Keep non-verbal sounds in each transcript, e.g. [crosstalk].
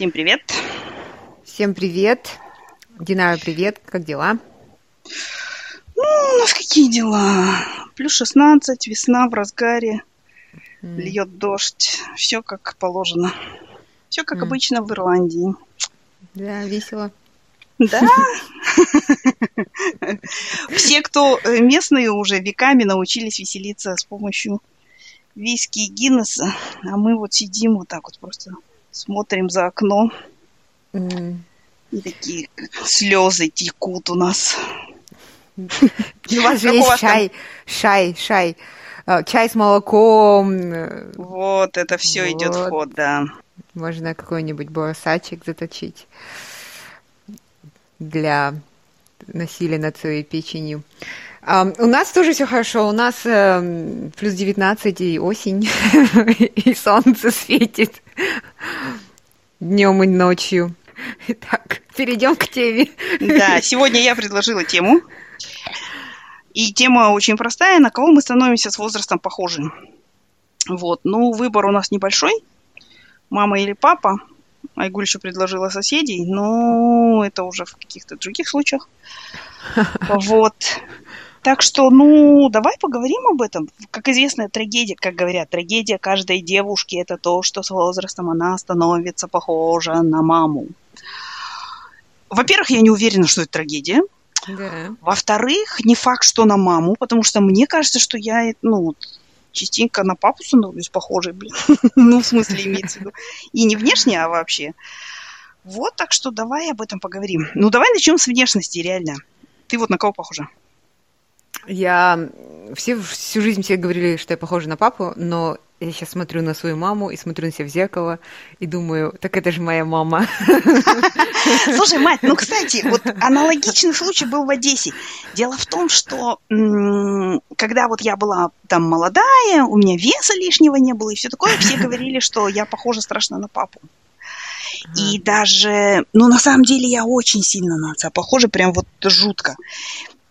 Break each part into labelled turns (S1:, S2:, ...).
S1: Всем привет.
S2: Всем привет. Динара, привет. Как дела?
S1: Ну, у нас какие дела? Плюс 16, весна в разгаре, mm. льет дождь. Все как положено. Все как mm. обычно в Ирландии.
S2: Да, весело.
S1: Да. Все, кто э, местные уже веками научились веселиться с помощью виски и Гиннесса, а мы вот сидим вот так вот просто смотрим за окно. Mm. И такие слезы текут у нас. [laughs]
S2: У вас же есть чай, шай, шай. А, чай с молоком.
S1: Вот, это все идет в ход, да.
S2: Можно какой-нибудь бросачек заточить для насилия над своей печенью. У нас тоже все хорошо. У нас uh, плюс 19 и осень, [laughs] и солнце светит днем и ночью. Итак, перейдем к теме.
S1: Да, сегодня я предложила тему. И тема очень простая. На кого мы становимся с возрастом похожи? Вот. Ну, выбор у нас небольшой. Мама или папа. Айгуль еще предложила соседей, но это уже в каких-то других случаях. [laughs] Вот. Так что, ну, давай поговорим об этом. Как известно, трагедия, как говорят, трагедия каждой девушки – это то, что с возрастом она становится похожа на маму. Во-первых, я не уверена, что это трагедия. Да. Во-вторых, не факт, что на маму, потому что мне кажется, что я, ну, частенько на папу становлюсь похожей, блин. [laughs] ну, в смысле, имеется в виду. И не внешне, а вообще. Вот, так что давай об этом поговорим. Ну, давай начнем с внешности, реально. Ты вот на кого похожа?
S2: Я... Все всю жизнь все говорили, что я похожа на папу, но я сейчас смотрю на свою маму и смотрю на себя в зеркало и думаю, так это же моя мама.
S1: Слушай, мать, ну, кстати, вот аналогичный случай был в Одессе. Дело в том, что когда вот я была там молодая, у меня веса лишнего не было и все такое, все говорили, что я похожа страшно на папу. И даже, ну, на самом деле я очень сильно на отца похожа, прям вот жутко.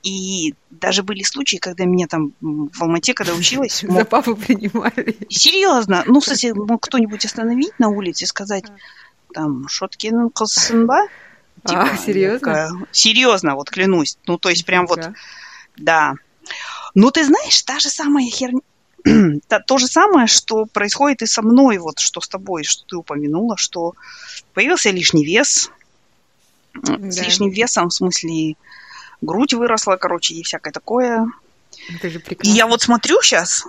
S1: И даже были случаи, когда меня там в Алмате, когда училась...
S2: Мог... За папу принимали.
S1: Серьезно. Ну, кстати, мог кто-нибудь остановить на улице и сказать, там, Шоткин Косынба?
S2: Типа, а, серьезно?
S1: Серьезно, вот клянусь. Ну, то есть прям вот... Да. Ну, ты знаешь, та же самая херня... [clears throat] то, то же самое, что происходит и со мной, вот что с тобой, что ты упомянула, что появился лишний вес. Да. С лишним весом, в смысле, грудь выросла, короче, и всякое такое. Это же прекрасно. И я вот смотрю сейчас,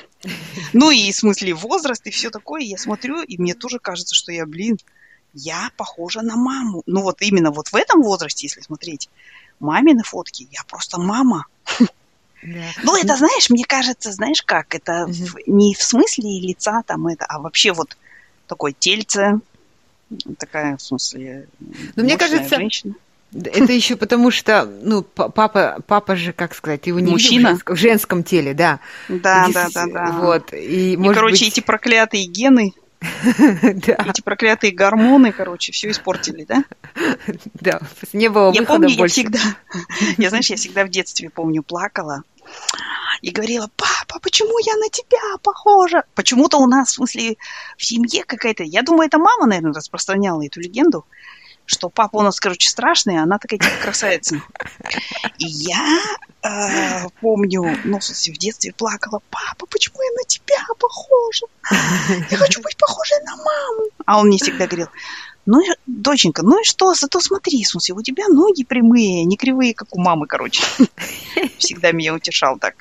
S1: [laughs] ну и в смысле возраст и все такое, я смотрю, и мне тоже кажется, что я, блин, я похожа на маму. Ну вот именно вот в этом возрасте, если смотреть, мамины фотки, я просто мама. Да. Ну, это, знаешь, мне кажется, знаешь как, это угу. в, не в смысле лица там это, а вообще вот такое тельце, такая, в смысле,
S2: Но мне кажется, женщина. Это еще потому, что, ну, папа, папа же, как сказать, его не
S1: Мужчина. В,
S2: женском, в женском теле, да.
S1: Да, Здесь, да, да, да.
S2: Вот.
S1: И, и может короче, быть... эти проклятые гены, [laughs] эти проклятые гормоны, короче, все испортили, да? [laughs]
S2: Да, не было
S1: Я помню, я всегда, [laughs] я, знаешь, я всегда в детстве, помню, плакала и говорила, папа, почему я на тебя похожа? Почему-то у нас, в смысле, в семье какая-то, я думаю, это мама, наверное, распространяла эту легенду, что папа у нас, короче, страшный, а она такая типа красавица. И я э, помню, ну, в смысле, в детстве плакала, папа, почему я на тебя похожа? Я хочу быть похожей на маму. А он мне всегда говорил, ну, доченька, ну и что, зато смотри, в смысле, у тебя ноги прямые, не кривые, как у мамы, короче. Всегда меня утешал так.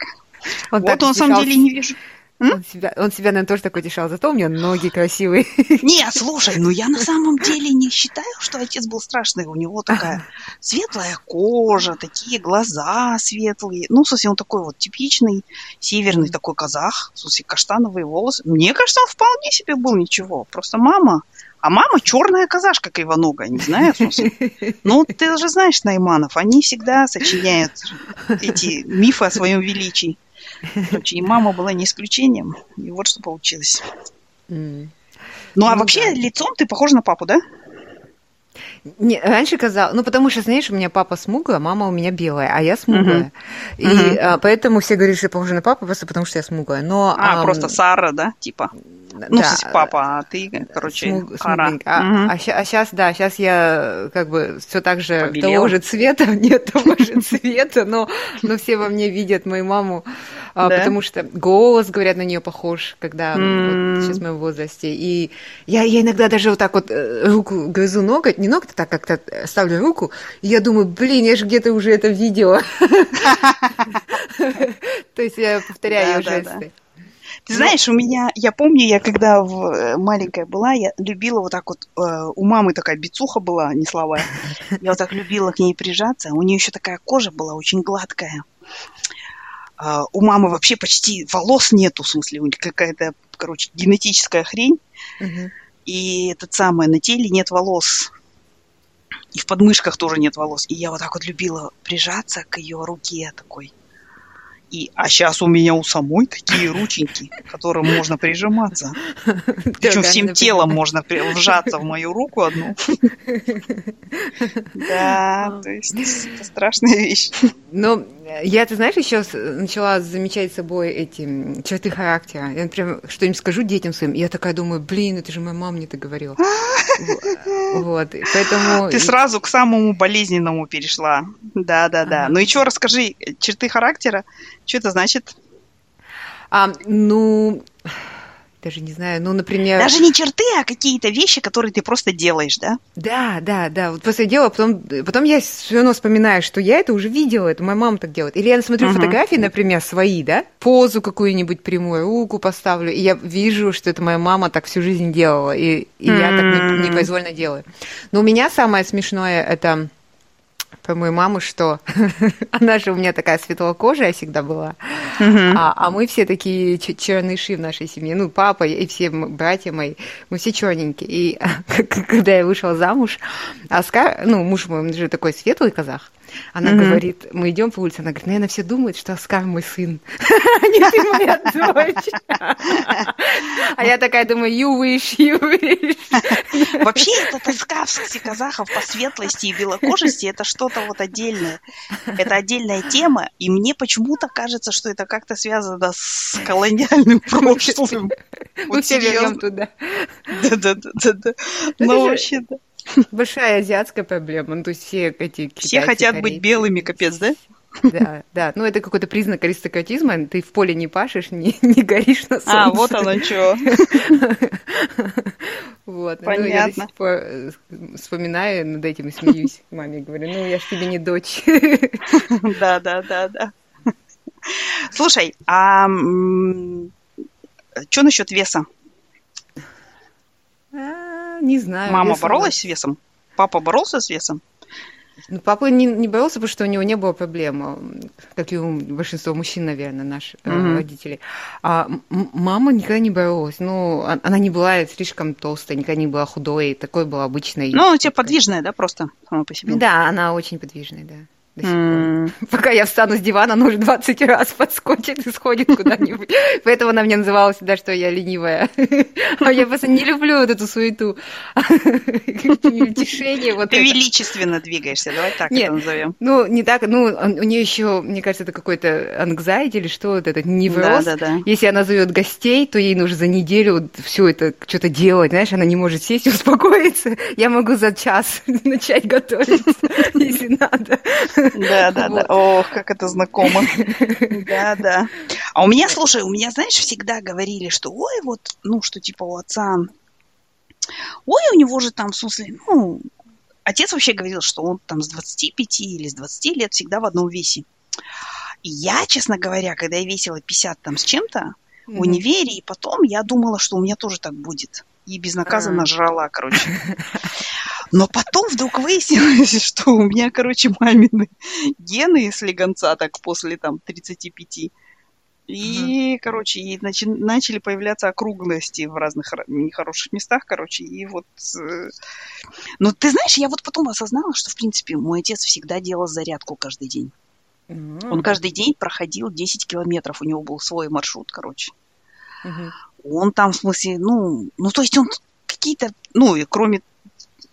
S1: Он вот так он, на самом деле, не вижу.
S2: Он себя, он себя, наверное, тоже такой дешал, зато у меня ноги красивые. [laughs]
S1: Нет, слушай, ну я на самом деле не считаю, что отец был страшный. У него такая [laughs] светлая кожа, такие глаза светлые. Ну, в смысле, он такой вот типичный северный такой казах, в смысле, каштановые волосы. Мне кажется, он вполне себе был ничего. Просто мама а мама черная казашка кривоногая, не знаю, в смысле. [laughs] Ну, ты же знаешь Найманов, они всегда сочиняют эти мифы о своем величии. Короче, и мама была не исключением. И вот что получилось. Mm. Ну, а ну, вообще да. лицом ты похожа на папу, да?
S2: Не, раньше казалось, ну потому что, знаешь, у меня папа смуглая, мама у меня белая, а я смуглая. Uh-huh. И uh-huh. А, поэтому все говорят, что я похожа на папу, просто потому что я смуглая. Но,
S1: а, а, просто Сара, да, типа? Ну, да. папа, а ты, короче, Смуг,
S2: Кара. А, угу. а, а сейчас, да, сейчас я как бы все так же Побелел. того же цвета, [laughs] нет того же цвета, но, но все во мне видят мою маму, а, да? потому что голос, говорят, на нее похож, когда mm. вот, сейчас в моем возрасте. И я, я иногда даже вот так вот э, руку грызу ноготь, не ноготь, а так как-то ставлю руку, и я думаю, блин, я же где-то уже это видела. [laughs] То есть я повторяю жесты.
S1: Ты знаешь, у меня, я помню, я когда в, э, маленькая была, я любила вот так вот, э, у мамы такая бицуха была, не слова, я вот так любила к ней прижаться, у нее еще такая кожа была очень гладкая. Uh, у мамы вообще почти волос нету, в смысле, у нее какая-то, короче, генетическая хрень. Uh-huh. И этот самый, на теле нет волос. И в подмышках тоже нет волос. И я вот так вот любила прижаться к ее руке такой. И, а сейчас у меня у самой такие [laughs] рученьки, которым можно прижиматься. Причем всем телом можно вжаться в мою руку одну. [laughs] Да, то есть это страшная вещь.
S2: Но я, ты знаешь, еще начала замечать собой эти черты характера. Я, например, что-нибудь скажу детям своим, и я такая думаю, блин, это же моя мама мне это говорила.
S1: Вот, поэтому... Ты сразу к самому болезненному перешла. Да, да, да. Ну и что, расскажи, черты характера, что это значит?
S2: А, ну, даже не знаю, ну, например...
S1: Даже не черты, а какие-то вещи, которые ты просто делаешь, да?
S2: Да, да, да. Вот после дела, потом, потом я все равно вспоминаю, что я это уже видела, это моя мама так делает. Или я смотрю uh-huh. фотографии, например, свои, да, позу какую-нибудь прямую, руку поставлю, и я вижу, что это моя мама так всю жизнь делала, и, и mm-hmm. я так непроизвольно делаю. Но у меня самое смешное это про мою маму, что [laughs] она же у меня такая светлокожая всегда была, uh-huh. а, а мы все такие черныши в нашей семье. Ну, папа и все братья мои, мы все черненькие. И [laughs] когда я вышла замуж, Оскар, ну, муж мой, он же такой светлый казах, она mm-hmm. говорит, мы идем по улице, она говорит, наверное, все думают, что Оскар мой сын, а не ты моя дочь. [laughs] А я такая думаю, you wish, you wish. [laughs]
S1: Вообще, эта тоска в казахов по светлости и белокожести, это что-то вот отдельное. Это отдельная тема, и мне почему-то кажется, что это как-то связано с колониальным [laughs] прошлым.
S2: Мы все вернем туда.
S1: Да-да-да. Ну, вообще, да.
S2: Большая азиатская проблема. Ну, то есть все эти
S1: китайцы, Все хотят корейцы, быть белыми, капец, да?
S2: Да, да. Ну, это какой-то признак аристократизма. Ты в поле не пашешь, не, не горишь на солнце.
S1: А, вот оно что.
S2: Вот. Понятно. Ну, я до сих пор э, вспоминаю над этим и смеюсь. Маме говорю, ну, я ж тебе не дочь.
S1: Да, да, да, да. Слушай, а что насчет веса?
S2: А, не знаю.
S1: Мама весом... боролась с весом? Папа боролся с весом?
S2: Ну, папа не, не боролся, потому что у него не было проблем, как и у большинства мужчин, наверное, наших mm-hmm. родителей. А мама никогда не боролась. Ну, она не была слишком толстая, никогда не была худой, такой была обычной.
S1: Ну, у тебя подвижная, да, просто сама по себе?
S2: Да, она очень подвижная, да до сих mm. пор. Пока я встану с дивана, она уже 20 раз [laughs] подскочит и сходит куда-нибудь. Поэтому она мне называла всегда, что я ленивая. А я просто не люблю вот эту суету.
S1: Утешение. Вот Ты величественно двигаешься, давай так это назовем.
S2: Ну, не так, ну, у нее еще, мне кажется, это какой-то anxiety или что, вот этот невроз. Да, да, да. Если она зовет гостей, то ей нужно за неделю все это что-то делать, знаешь, она не может сесть и [laughs] успокоиться. Я могу за час [laughs] начать готовить, если надо.
S1: Да, да, да. Ох, как это знакомо. [laughs] Да, да. А у меня, слушай, у меня, знаешь, всегда говорили, что ой, вот, ну, что типа у отца, ой, у него же там, в смысле, ну, отец вообще говорил, что он там с 25 или с 20 лет всегда в одном весе. И я, честно говоря, когда я весила 50 там с чем-то mm-hmm. в универе, и потом я думала, что у меня тоже так будет. И безнаказанно mm-hmm. жрала, короче. [laughs] Но потом вдруг выяснилось, [laughs] что у меня, короче, мамины гены слегонца так после там 35. И, угу. короче, и начи- начали появляться округлости в разных нехороших местах, короче, и вот... Э... Но ты знаешь, я вот потом осознала, что, в принципе, мой отец всегда делал зарядку каждый день. mm Он каждый день проходил 10 километров, у него был свой маршрут, короче. mm Он там, в смысле, ну, ну, то есть он какие-то, ну, и кроме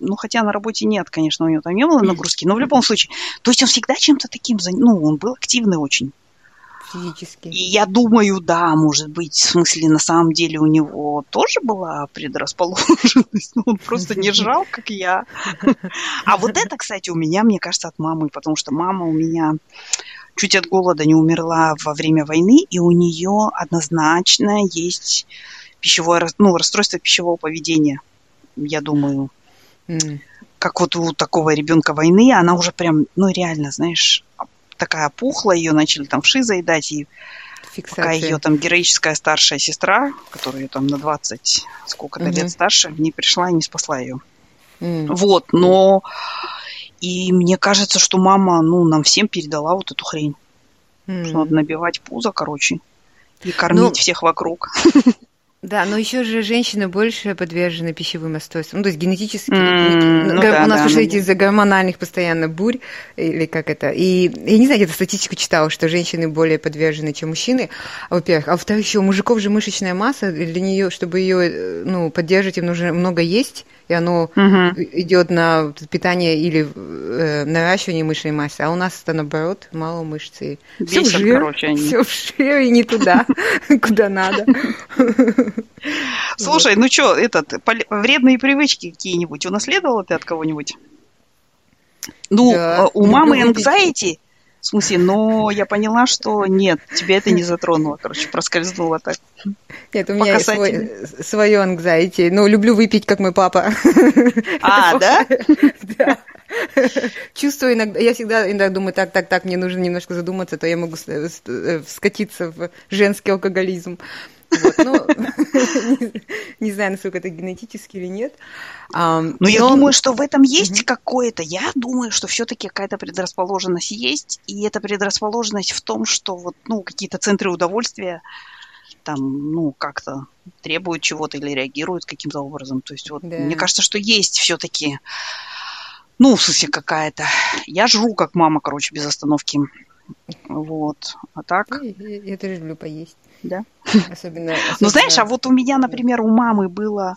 S1: ну, хотя на работе нет, конечно, у него там не было нагрузки, но в любом случае. То есть он всегда чем-то таким, ну, он был активный очень.
S2: физически.
S1: И я думаю, да, может быть, в смысле, на самом деле у него тоже была предрасположенность, но он просто не [laughs] жрал, как я. А вот это, кстати, у меня, мне кажется, от мамы, потому что мама у меня чуть от голода не умерла во время войны, и у нее однозначно есть пищевое, ну, расстройство пищевого поведения, я думаю. Mm. Как вот у такого ребенка войны, она уже прям, ну, реально, знаешь, такая пухла, ее начали там вши заедать, и Фиксация. пока ее там героическая старшая сестра, которая там на 20 сколько-то угу. лет старше, не пришла и не спасла ее. Mm. Вот, но и мне кажется, что мама, ну, нам всем передала вот эту хрень. Mm. Что надо набивать пузо, короче, и кормить ну, всех вокруг.
S2: Да, но еще же женщины больше подвержены пищевым расстройствам. Ну, то есть генетически. Mm, ну, да, у нас да, уже эти из-за гормональных постоянно бурь, или как это. И я не знаю, где-то статистику читала, что женщины более подвержены, чем мужчины, во-первых. А во-вторых, еще у мужиков же мышечная масса, для нее, чтобы ее э, ну, поддерживать, им нужно много есть и оно угу. идет на питание или э, наращивание мышечной массы, а у нас это наоборот мало мышцы.
S1: Все в жир, короче, они.
S2: все в жир и не туда, [laughs] куда надо.
S1: Слушай, ну что, этот, вредные привычки какие-нибудь унаследовала ты от кого-нибудь? Ну, э, у мамы anxiety, в смысле, но я поняла, что нет, тебя это не затронуло, короче, проскользнуло так.
S2: Нет, у меня есть свой, свое anxiety. Ну, люблю выпить, как мой папа. [laughs]
S1: А, да? [laughs]
S2: Да. Чувствую иногда, я всегда иногда думаю, так, так, так, мне нужно немножко задуматься, то я могу э, скатиться в женский алкоголизм. Вот, ну, не, [laughs] не знаю, насколько это генетически или нет.
S1: А, но, но я думаю, что в этом есть какое-то. Я думаю, что все-таки какая-то предрасположенность есть, и эта предрасположенность в том, что вот, ну, какие-то центры удовольствия там, ну, как-то требуют чего-то или реагируют каким-то образом. То есть вот да. мне кажется, что есть все-таки, ну, в смысле какая-то. Я жру, как мама, короче, без остановки. Вот. А так?
S2: Я, я, я тоже люблю поесть.
S1: Да? Особенно, особенно... Ну, знаешь, а вот у меня, например, у мамы было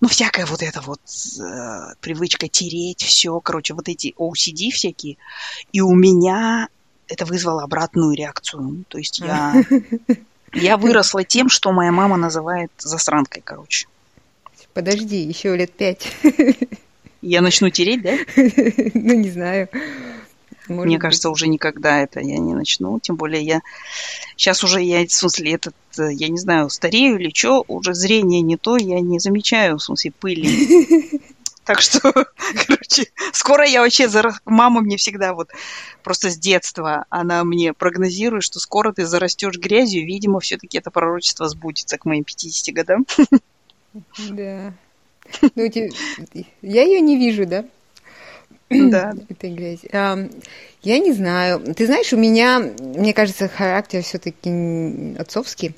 S1: ну, всякая вот эта вот э, привычка тереть все, короче, вот эти OCD всякие. И у меня это вызвало обратную реакцию. То есть я, я [laughs] выросла тем, что моя мама называет засранкой, короче.
S2: Подожди, еще лет пять.
S1: Я начну тереть, да? [laughs]
S2: Ну, не знаю.
S1: Может Мне быть. кажется, уже никогда это я не начну. Тем более я сейчас уже я, в смысле, этот, э, я не знаю, старею или что, уже зрение не то, я не замечаю, в смысле, пыли. [laughs] Так что, [laughs] короче, скоро я вообще... Зара... Мама мне всегда вот просто с детства, она мне прогнозирует, что скоро ты зарастешь грязью. Видимо, все-таки это пророчество сбудется к моим 50 годам. [laughs]
S2: Да. Ну, я ее не вижу, да?
S1: Да. [clears throat]
S2: Этой грязи. Я не знаю. Ты знаешь, у меня, мне кажется, характер все-таки отцовский.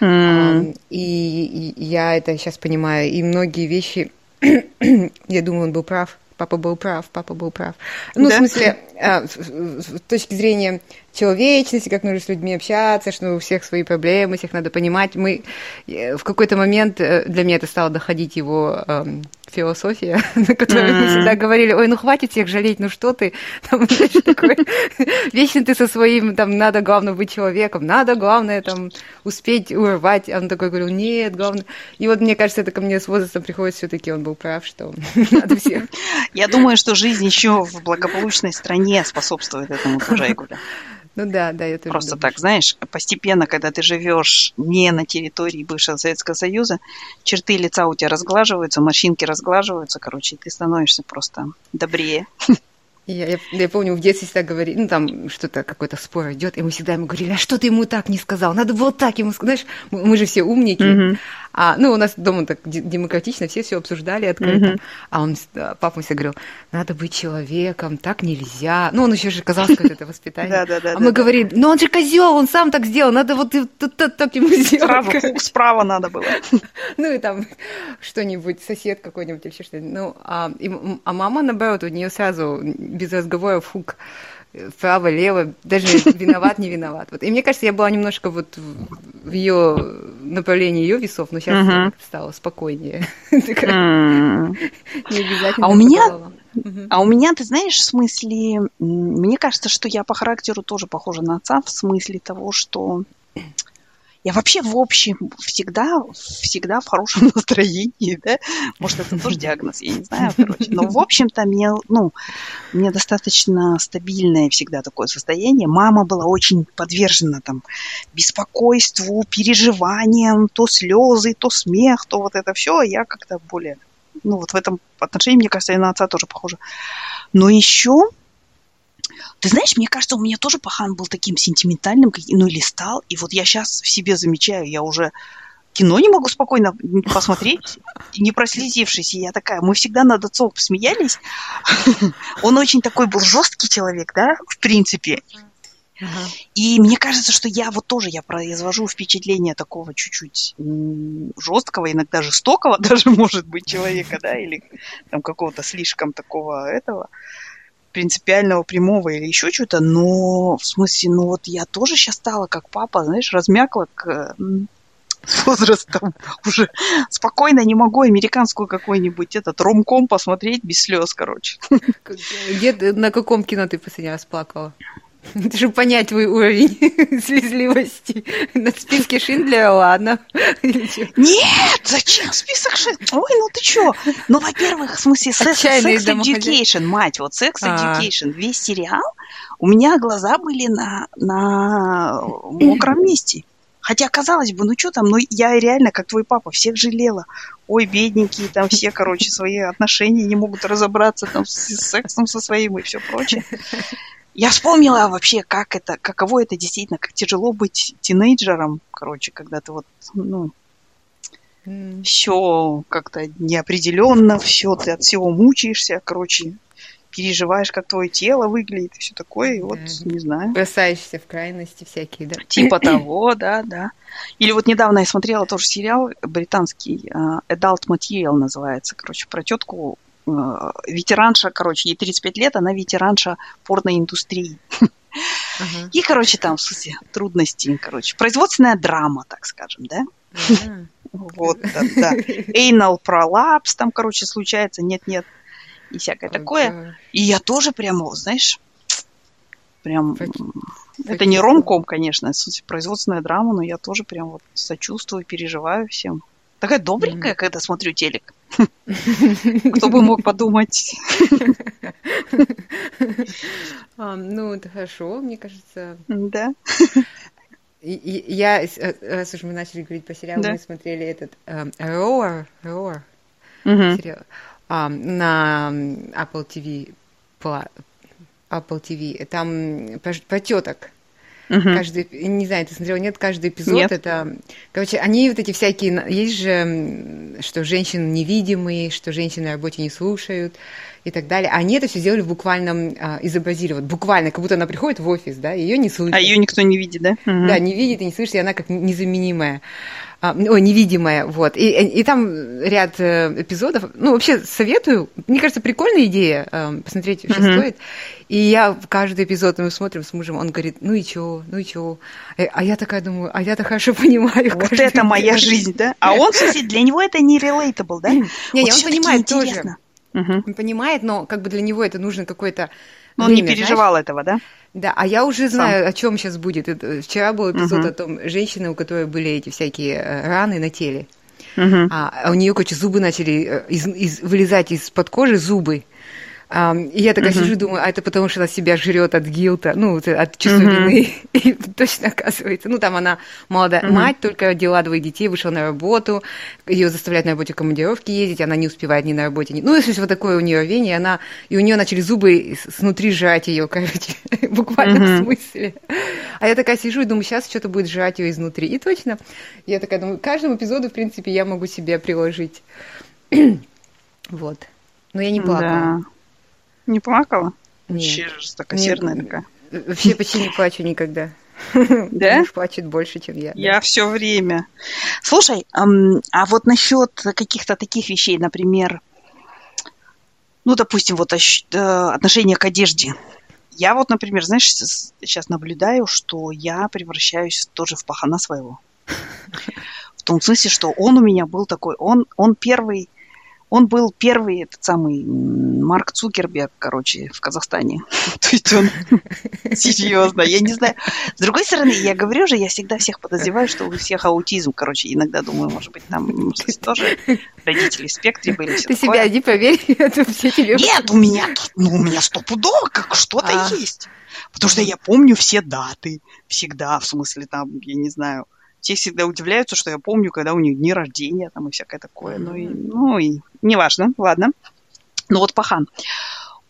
S2: Mm. И, и я это сейчас понимаю. И многие вещи, [clears throat] я думаю, он был прав. Папа был прав, папа был прав. Ну, да? в смысле, а, с точки зрения человечности, как нужно с людьми общаться, что у всех свои проблемы, всех надо понимать. Мы э, в какой-то момент э, для меня это стало доходить его философия, [laughs] на которой мы всегда говорили, ой, ну хватит всех жалеть, ну что ты, [laughs] там, знаешь, такой, [laughs] вечно ты со своим, там, надо, главное, быть человеком, надо, главное, там, успеть урвать, а он такой говорил, нет, главное, и вот мне кажется, это ко мне с возрастом приходит, все-таки он был прав, что надо всех.
S1: Я думаю, что жизнь еще в благополучной стране способствует этому тоже,
S2: ну да, да, я
S1: тоже Просто думаю. так, знаешь, постепенно, когда ты живешь не на территории бывшего Советского Союза, черты лица у тебя разглаживаются, морщинки разглаживаются, короче, и ты становишься просто добрее.
S2: Я, я, я помню, в детстве всегда говорили, ну там что-то, какой-то спор идет, и мы всегда ему говорили, а что ты ему так не сказал? Надо вот так ему сказать. Знаешь, мы, мы же все умники. Mm-hmm. А, ну, у нас дома так демократично, все все обсуждали открыто. Mm-hmm. А он, папа всегда говорил, надо быть человеком, так нельзя. Ну, он еще же казалось, как это воспитание. [laughs] А мы говорили, ну он же козел, он сам так сделал, надо вот так ему сделать.
S1: Справа надо было. [laughs]
S2: Ну, и там что-нибудь, сосед какой-нибудь или что-нибудь. Ну, а, а мама, наоборот, у нее сразу без разговора фук вправо, лево, даже [laughs] виноват, не виноват. Вот. И мне кажется, я была немножко вот в ее направлении ее весов, но сейчас uh-huh. стала спокойнее. [laughs]
S1: Не обязательно. А у меня, А у меня, ты знаешь, в смысле, мне кажется, что я по характеру тоже похожа на отца, в смысле того, что я вообще в общем всегда, всегда в хорошем [laughs] настроении, да? Может, это тоже диагноз, я не знаю, короче. Но, в общем-то, мне, ну, мне достаточно стабильное всегда такое состояние. Мама была очень подвержена там беспокойству, переживаниям, то слезы, то смех, то вот это все. Я как-то более, ну, вот в этом отношении, мне кажется, я на отца тоже похожа. Но еще ты знаешь, мне кажется, у меня тоже пахан был таким сентиментальным, ну или стал. И вот я сейчас в себе замечаю, я уже кино не могу спокойно посмотреть, не прослезившись. И я такая, мы всегда над отцом смеялись. [laughs] Он очень такой был жесткий человек, да, в принципе. И мне кажется, что я вот тоже я произвожу впечатление такого чуть-чуть жесткого, иногда жестокого [laughs] даже, может быть, человека, да, или там какого-то слишком такого этого принципиального, прямого или еще что-то, но в смысле, ну вот я тоже сейчас стала как папа, знаешь, размякла к, с возрастом [laughs] уже спокойно не могу американскую какой-нибудь этот ромком посмотреть без слез, короче.
S2: Где, на каком кино ты последний раз плакала? [laughs] Чтобы понять твой уровень [laughs] слезливости. На списке Шиндлера, [laughs] ладно.
S1: Нет, зачем список Шиндлера? Ой, ну ты чё? Ну, во-первых, в смысле, Sex, sex Education, мать, вот Sex а. Education, весь сериал, у меня глаза были на, на мокром [clears throat] месте. Хотя, казалось бы, ну что там, ну я реально, как твой папа, всех жалела. Ой, бедненькие, там все, короче, свои отношения не могут разобраться там с сексом со своим и все прочее. Я вспомнила вообще, как это, каково это действительно, как тяжело быть тинейджером, короче, когда ты вот, ну, mm. все как-то неопределенно, все, ты от всего мучаешься, короче, переживаешь, как твое тело выглядит и все такое, и вот, mm. не знаю.
S2: Бросаешься в крайности всякие, да?
S1: Типа [clears throat] того, да, да. Или вот недавно я смотрела тоже сериал британский, uh, Adult Material называется, короче, про тетку, ветеранша, короче, ей 35 лет, она ветеранша порноиндустрии. Uh-huh. И, короче, там, в смысле, трудности, короче, производственная драма, так скажем, да? Uh-huh. Вот, да, да. Anal prolapse там, короче, случается, нет-нет, и всякое такое. И я тоже прямо, знаешь, прям... Это не ромком, конечно, производственная драма, но я тоже прям вот сочувствую, переживаю всем. Такая добренькая, mm-hmm. когда смотрю телек. [laughs] Кто бы мог подумать.
S2: Ну, это хорошо, мне кажется.
S1: Да.
S2: Я, э, раз уж мы начали говорить по сериалу, мы смотрели этот Roar, Roar сериал на Apple TV, Apple TV. Там про теток Угу. Каждый, не знаю, ты смотрел, нет, каждый эпизод нет. это... Короче, они вот эти всякие... Есть же, что женщины невидимые, что женщины на работе не слушают и так далее. Они это все сделали в буквальном а, изобразили. Вот буквально, как будто она приходит в офис, да, ее не слышит.
S1: А ее никто не видит, да?
S2: Угу. Да, не видит и не слышит, и она как незаменимая а, ой, невидимая, вот. И, и там ряд э, эпизодов, ну, вообще советую, мне кажется, прикольная идея, э, посмотреть вообще mm-hmm. стоит. И я в каждый эпизод мы смотрим с мужем, он говорит, ну и чё, ну и чё. Э, а я такая думаю, а я-то хорошо [laughs] понимаю.
S1: Вот это день. моя жизнь, да? А он, кстати, для него это не relatable, да? [clears throat] Не,
S2: не, он понимает тоже. Он понимает, но как бы для него это нужно какой-то
S1: но он не переживал знаешь? этого, да?
S2: Да, а я уже знаю, Сам. о чем сейчас будет. Вчера был эпизод угу. о том женщины, у которой были эти всякие э, раны на теле. Угу. А, у нее, короче, зубы начали э, из, из, вылезать из-под кожи зубы. И я такая uh-huh. сижу, думаю, а это потому, что она себя жрет от гилта, ну, от чувства вины. [laughs] И точно оказывается. Ну, там она молодая мать, только родила двоих детей, вышла на работу, ее заставляют на работе командировки ездить, она не успевает ни на работе, ни... Ну, если вот такое у нее рвение, она... И у нее начали зубы снутри жрать ее, короче, [laughs] в буквальном uh-huh. смысле. А я такая сижу и думаю, сейчас что-то будет жрать ее изнутри. И точно, я такая думаю, каждому эпизоду, в принципе, я могу себе приложить. [clears throat] вот. Но я не плакала. Да.
S1: Не плакала? Нет. Вообще жестокосердная
S2: не, такая. Вообще почти не плачу никогда. [laughs] Да? Муж плачет больше, чем я.
S1: Я да. все время. Слушай, а вот насчет каких-то таких вещей, например, ну, допустим, вот э, отношение к одежде. Я вот, например, знаешь, сейчас наблюдаю, что я превращаюсь тоже в пахана своего. [laughs] В том смысле, что он у меня был такой, он, он первый Он был первый, этот самый Марк Цукерберг, короче, в Казахстане. [laughs] То есть он [laughs] серьезно, я не знаю. С другой стороны, я говорю же, я всегда всех подозреваю, что у всех аутизм, короче, иногда думаю, может быть, там тоже родители в спектре были.
S2: Ты себя не поверь, [laughs] это все тебе...
S1: Нет, у меня, ну, у меня стопудово как что-то а. есть. Потому что я помню все даты, всегда, в смысле, там, я не знаю, все всегда удивляются, что я помню, когда у них дни рождения там и всякое такое. Ну, и, ну и неважно, ладно. Ну вот Пахан,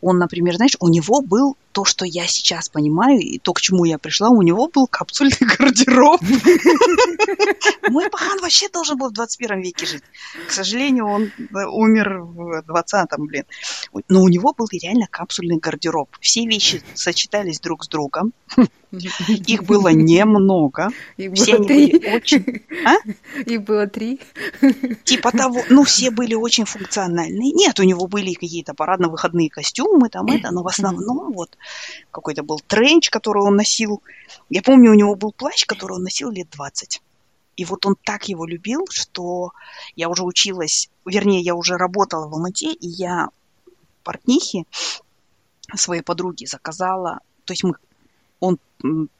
S1: он, например, знаешь, у него был то, что я сейчас понимаю, и то, к чему я пришла, у него был капсульный [laughs] гардероб. Мой пахан вообще должен был в 21 веке жить. К сожалению, он э, умер в 20-м, блин. Но у него был реально капсульный гардероб. Все вещи сочетались друг с другом. Их было немного.
S2: Их все было три. Были очень... А? Их было три.
S1: Типа того, ну, все были очень функциональные. Нет, у него были какие-то парадно-выходные костюмы, там это, но в основном вот какой-то был тренч, который он носил. Я помню, у него был плащ, который он носил лет 20. И вот он так его любил, что я уже училась, вернее, я уже работала в Алмате, и я портнихе своей подруге заказала, то есть мы, он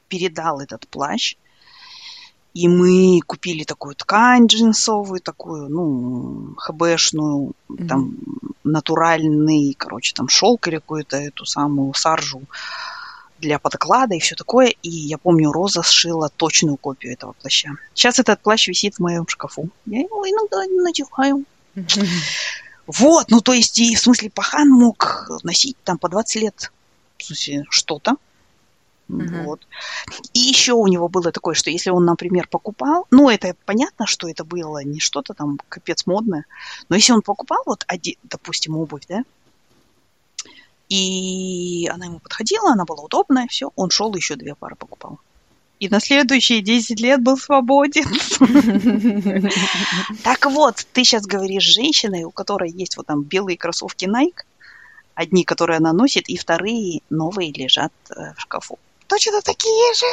S1: передал этот плащ, и мы купили такую ткань джинсовую, такую, ну, хбшную, mm-hmm. там, натуральный, короче, там, шелк или какую-то эту самую саржу для подклада и все такое. И я помню, Роза сшила точную копию этого плаща. Сейчас этот плащ висит в моем шкафу. Я его иногда надеваю. Mm-hmm. [laughs] Вот, ну то есть и в смысле пахан мог носить там по 20 лет, в смысле, что-то. Mm-hmm. Вот. И еще у него было такое, что если он, например, покупал, ну, это понятно, что это было не что-то там капец модное, но если он покупал, вот, один, допустим, обувь, да, и она ему подходила, она была удобная, все, он шел еще две пары покупал. И на следующие 10 лет был свободен. [laughs] Так вот, ты сейчас говоришь женщиной, у которой есть вот там белые кроссовки Nike, одни, которые она носит, и вторые новые лежат э, в шкафу точно такие же.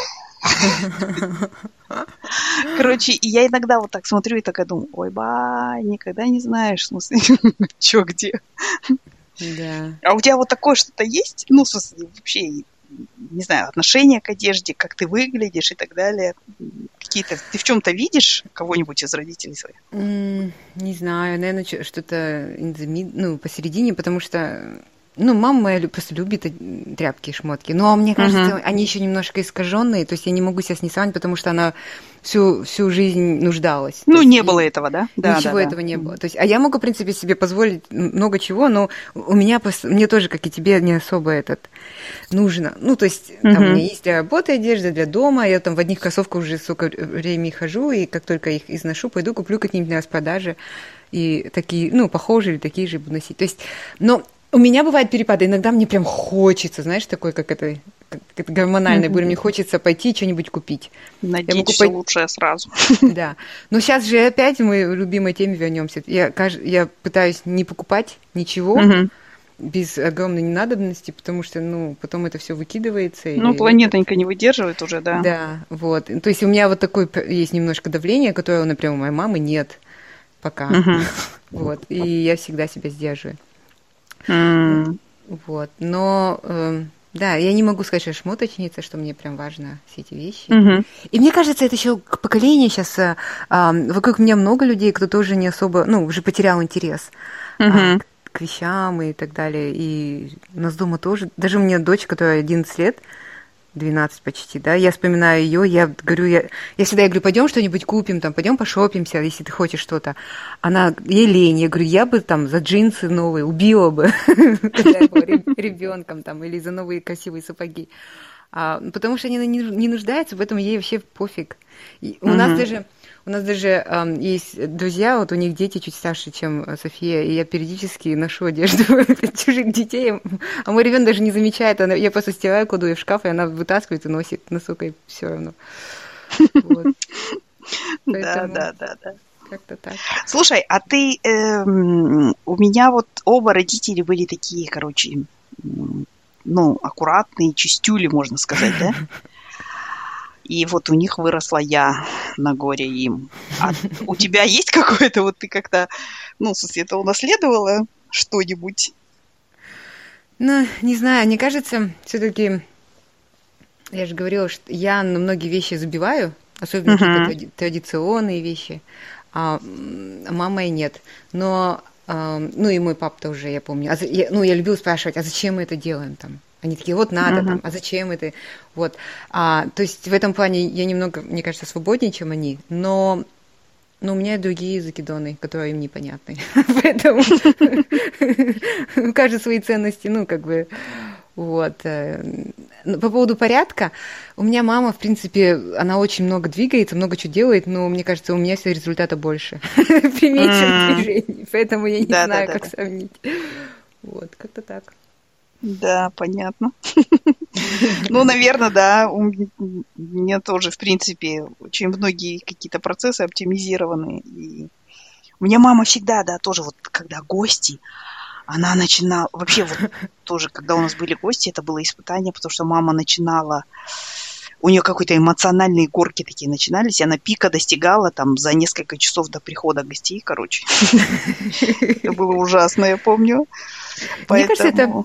S1: Короче, я иногда вот так смотрю и такая думаю, ой, ба, никогда не знаешь, в смысле, [laughs] что где.
S2: Да.
S1: А у тебя вот такое что-то есть? Ну, в смысле, вообще, не знаю, отношение к одежде, как ты выглядишь и так далее. Какие-то, ты в чем-то видишь кого-нибудь из родителей своих?
S2: Mm, не знаю, наверное, что-то ну, посередине, потому что ну, мама моя просто любит тряпки и шмотки. Но мне кажется, uh-huh. они еще немножко искаженные. То есть я не могу себя снисовать, потому что она всю, всю жизнь нуждалась.
S1: Ну, не было этого, да?
S2: да ничего да, этого да. не было. То есть, а я могу, в принципе, себе позволить много чего, но у меня, мне тоже, как и тебе, не особо этот нужно. Ну, то есть, там uh-huh. у меня есть для работы одежда, для дома. Я там в одних кроссовках уже сколько времени хожу, и как только их изношу, пойду куплю какие-нибудь на распродаже. И такие, ну, похожие или такие же буду носить. То есть, но у меня бывают перепады. Иногда мне прям хочется, знаешь, такой, как это, как это гормональный буря, мне хочется пойти что-нибудь купить.
S1: Надеть я все пойти... лучшее сразу. [laughs]
S2: Да. Но сейчас же опять мы любимой теме вернемся. Я, я пытаюсь не покупать ничего, угу. без огромной ненадобности, потому что, ну, потом это все выкидывается.
S1: Ну, планетонька не выдерживает уже, да.
S2: Да, вот. То есть у меня вот такое есть немножко давление, которое, например, у моей мамы нет пока. Угу. [laughs] Вот. И я всегда себя сдерживаю.
S1: Mm.
S2: Вот. Но э, да, я не могу сказать, что я шмоточница, что мне прям важно все эти вещи.
S1: Mm-hmm.
S2: И мне кажется, это еще поколение сейчас. Э, вокруг меня много людей, кто тоже не особо, ну, уже потерял интерес.
S1: Mm-hmm.
S2: Э, к вещам и так далее. И у нас дома тоже. Даже у меня дочь, которая 11 лет, 12 почти, да, я вспоминаю ее, я говорю, я, я всегда я говорю, пойдем что-нибудь купим, там, пойдем пошопимся, если ты хочешь что-то. Она, ей лень, я говорю, я бы там за джинсы новые убила бы, [laughs] ребенком, там, или за новые красивые сапоги. А, потому что они не нуждаются, поэтому ей вообще пофиг. И у нас даже у нас даже э, есть друзья, вот у них дети чуть старше, чем э, София, и я периодически ношу одежду [laughs] чужих детей, а мой ребенок даже не замечает, она, я просто стираю, кладу ее в шкаф, и она вытаскивает и носит, насколько ей все равно. [laughs]
S1: Да, да, да, да.
S2: Как-то так.
S1: Слушай, а ты... Эм, у меня вот оба родители были такие, короче, ну, аккуратные, чистюли, можно сказать, да? И вот у них выросла я на горе им. А у тебя есть какое-то, вот ты как-то, ну, в смысле, это унаследовала что-нибудь?
S2: Ну, не знаю, мне кажется, все-таки, я же говорила, что я на многие вещи забиваю, особенно uh-huh. какие-то традиционные вещи, а мама и нет. Но, ну и мой папа тоже, я помню. А, ну, я любила спрашивать, а зачем мы это делаем там? Они такие, вот надо, uh-huh. там, а зачем это? Вот. А, то есть в этом плане я немного, мне кажется, свободнее, чем они, но но у меня и другие закидоны, которые им непонятны. [laughs] Поэтому [laughs] у свои ценности, ну, как бы, вот. Э, по поводу порядка, у меня мама, в принципе, она очень много двигается, много чего делает, но мне кажется, у меня все результата больше [laughs] при меньшем движении, поэтому я не знаю, как сравнить. Вот, как-то так.
S1: Да, понятно. [laughs] Ну, наверное, да. У меня тоже, в принципе, очень многие какие-то процессы оптимизированы. И у меня мама всегда, да, тоже вот, когда гости, она начинала... Вообще, вот [laughs] тоже, когда у нас были гости, это было испытание, потому что мама начинала... У нее какие-то эмоциональные горки такие начинались, и она пика достигала там за несколько часов до прихода гостей, короче. [laughs] Это было ужасно, я помню.
S2: Мне кажется, это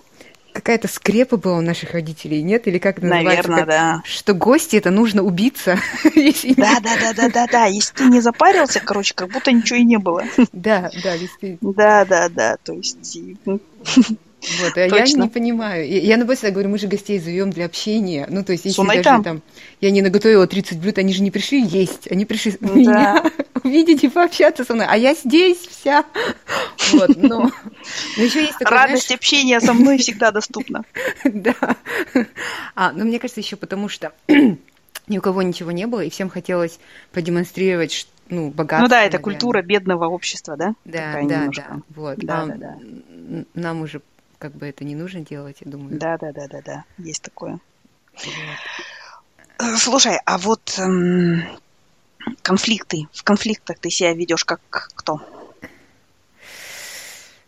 S2: какая-то скрепа была у наших родителей, нет? Или как это
S1: называется? Наверное, да.
S2: Что гости это нужно убиться. [laughs]
S1: Да, да, да, да, да, да. Если ты не запарился, короче, как будто ничего и не было.
S2: Да, да, действительно.
S1: Да, да, да. То есть [laughs]
S2: вот, а я не понимаю. Я, я наоборот говорю, мы же гостей зовем для общения. Ну, то есть, если даже там. я не наготовила 30 блюд, они же не пришли есть, они пришли да. меня [laughs] увидеть и пообщаться со мной, а я здесь вся. [laughs] Вот, но,
S1: но еще есть такое, Радость знаешь... общения со мной всегда доступна. [laughs]
S2: Да. А, но мне кажется, еще потому что [clears throat] ни у кого ничего не было, и всем хотелось продемонстрировать, ну, богатство.
S1: Ну да, это наверное. культура бедного общества, да?
S2: Да, Такая да, немножко. да. Вот. Да, а, да, да. Нам уже как бы это не нужно делать, я думаю.
S1: Да, да, да, да, да, есть такое. Вот. Слушай, а вот эм, конфликты, в конфликтах ты себя ведешь как кто?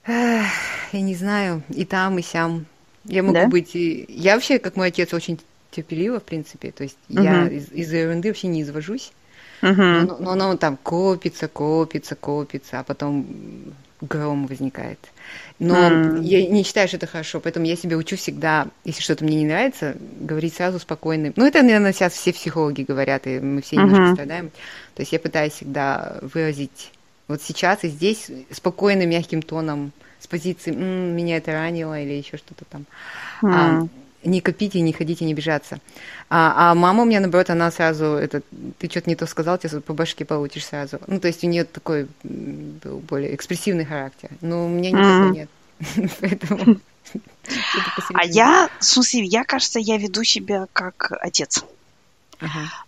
S2: Я не знаю, и там, и сям. Я могу да? быть... Я вообще, как мой отец, очень терпелива, в принципе. То есть угу. я из- из-за ерунды вообще не извожусь. Угу. Но, но оно там копится, копится, копится, а потом гром возникает. Но mm. я не считаю, что это хорошо, поэтому я себе учу всегда, если что-то мне не нравится, говорить сразу спокойно. Ну, это, наверное, сейчас все психологи говорят, и мы все немножко uh-huh. страдаем. То есть я пытаюсь всегда выразить вот сейчас и здесь спокойным, мягким тоном, с позиции «меня это ранило» или еще что-то там. Mm. А, не копите, не ходите, не бежаться. А, а мама у меня, наоборот, она сразу, это, ты что-то не то сказал, тебе по башке получишь сразу. Ну, то есть у нее такой был более экспрессивный характер. Но у меня никакого нет. [laughs] Поэтому... [laughs]
S1: А я, в смысле, я, кажется, я веду себя как отец.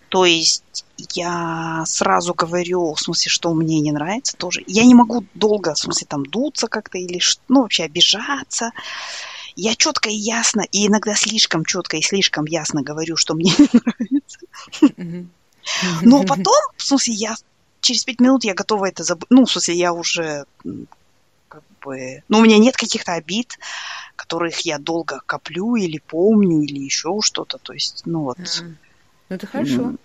S1: То есть я сразу говорю, в смысле, что мне не нравится тоже. Я не могу долго, в смысле, там дуться как-то или, ну, вообще обижаться я четко и ясно, и иногда слишком четко и слишком ясно говорю, что мне [laughs] не нравится. Но потом, в смысле, я через пять минут я готова это забыть. Ну, в смысле, я уже как бы... Ну, у меня нет каких-то обид, которых я долго коплю или помню, или еще что-то. То есть, ну вот...
S2: Ну, это хорошо.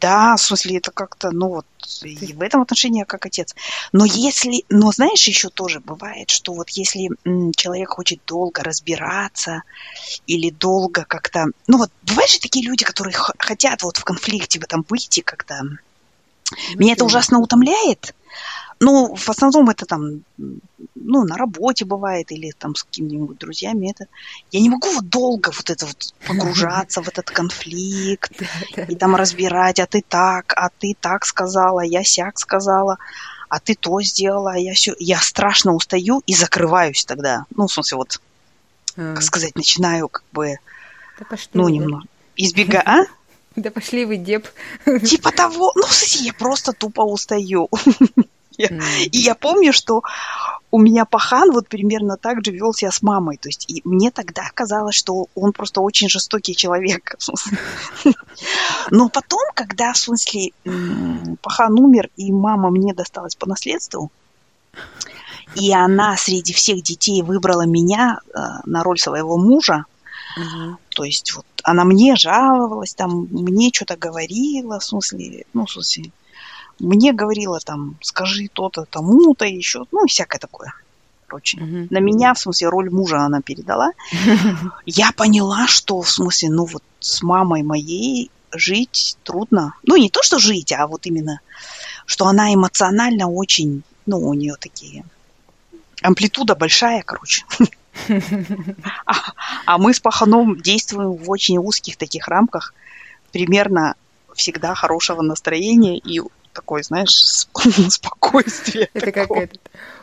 S1: Да, в смысле, это как-то, ну вот, и в этом отношении я как отец. Но если, но знаешь, еще тоже бывает, что вот если человек хочет долго разбираться или долго как-то, ну вот, бывают же такие люди, которые хотят вот в конфликте в этом выйти как-то. Меня это ужасно утомляет, ну, в основном это там, ну, на работе бывает или там с какими-нибудь друзьями. Это я не могу вот долго вот это вот [laughs] погружаться в этот конфликт и там разбирать, а ты так, а ты так сказала, я сяк сказала, а ты то сделала, а я все. Я страшно устаю и закрываюсь тогда. Ну, в смысле, вот, как а. сказать, начинаю как бы, ну, немного избегать. [laughs] А?
S2: Да пошли вы, деп.
S1: Типа того, ну, я просто тупо устаю. [laughs] [laughs] И я помню, что у меня пахан вот примерно так же вел себя с мамой. То есть и мне тогда казалось, что он просто очень жестокий человек. [laughs] Но потом, когда, в смысле, пахан умер, и мама мне досталась по наследству, и она среди всех детей выбрала меня э, на роль своего мужа, Угу. То есть вот она мне жаловалась, там, мне что-то говорила, в смысле, ну, в смысле, мне говорила там, скажи то-то тому-то еще, ну, и всякое такое. Короче, угу. на меня, в смысле, роль мужа она передала. [laughs] Я поняла, что, в смысле, ну, вот с мамой моей жить трудно. Ну, не то, что жить, а вот именно, что она эмоционально очень, ну, у нее такие амплитуда большая, короче. [laughs] А, а мы с Паханом действуем в очень узких таких рамках, примерно всегда хорошего настроения и такой, знаешь, [laughs] спокойствие.
S2: Это как этот